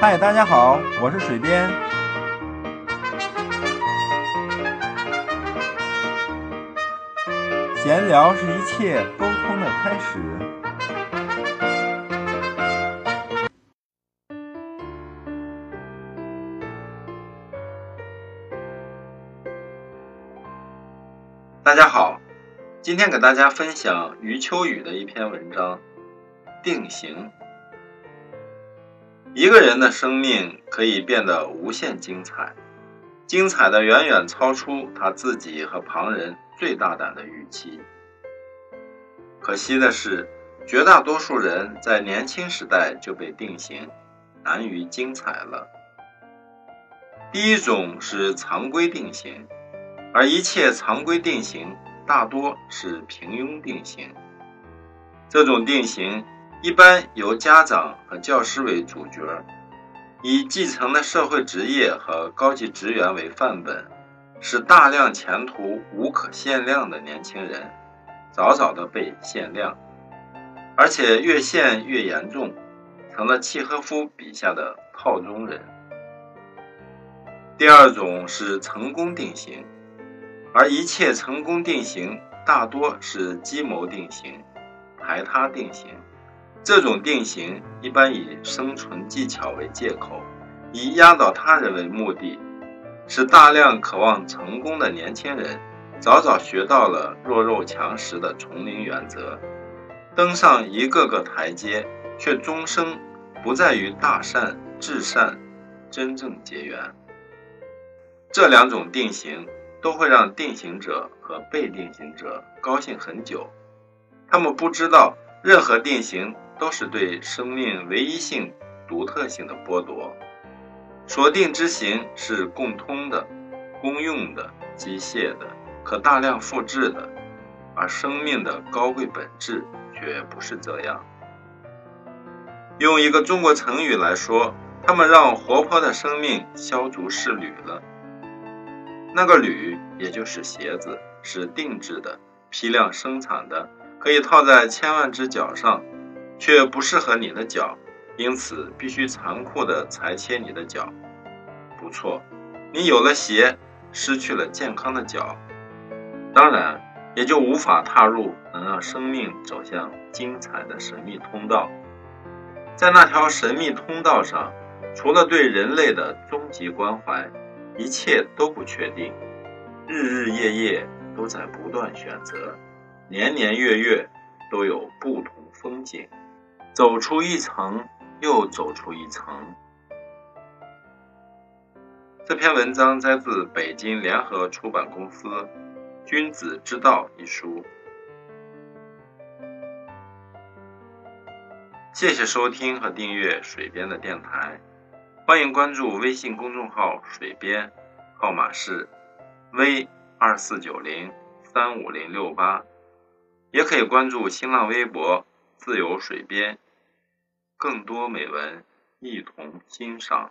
嗨，大家好，我是水边。闲聊是一切沟通的开始。大家好，今天给大家分享余秋雨的一篇文章《定型》。一个人的生命可以变得无限精彩，精彩的远远超出他自己和旁人最大胆的预期。可惜的是，绝大多数人在年轻时代就被定型，难于精彩了。第一种是常规定型，而一切常规定型大多是平庸定型。这种定型。一般由家长和教师为主角，以继承的社会职业和高级职员为范本，使大量前途无可限量的年轻人早早的被限量，而且越限越严重，成了契诃夫笔下的套中人。第二种是成功定型，而一切成功定型大多是计谋定型、排他定型。这种定型一般以生存技巧为借口，以压倒他人为目的，使大量渴望成功的年轻人早早学到了弱肉强食的丛林原则，登上一个个台阶，却终生不再与大善至善真正结缘。这两种定型都会让定型者和被定型者高兴很久，他们不知道任何定型。都是对生命唯一性、独特性的剥夺。锁定之行是共通的、公用的、机械的、可大量复制的，而生命的高贵本质却不是这样。用一个中国成语来说，他们让活泼的生命削足适履了。那个履，也就是鞋子，是定制的、批量生产的，可以套在千万只脚上。却不适合你的脚，因此必须残酷地裁切你的脚。不错，你有了鞋，失去了健康的脚，当然也就无法踏入能让生命走向精彩的神秘通道。在那条神秘通道上，除了对人类的终极关怀，一切都不确定。日日夜夜都在不断选择，年年月月都有不同风景。走出一层，又走出一层。这篇文章摘自北京联合出版公司《君子之道》一书。谢谢收听和订阅水边的电台，欢迎关注微信公众号“水边”，号码是 V 二四九零三五零六八，也可以关注新浪微博“自由水边”。更多美文，一同欣赏。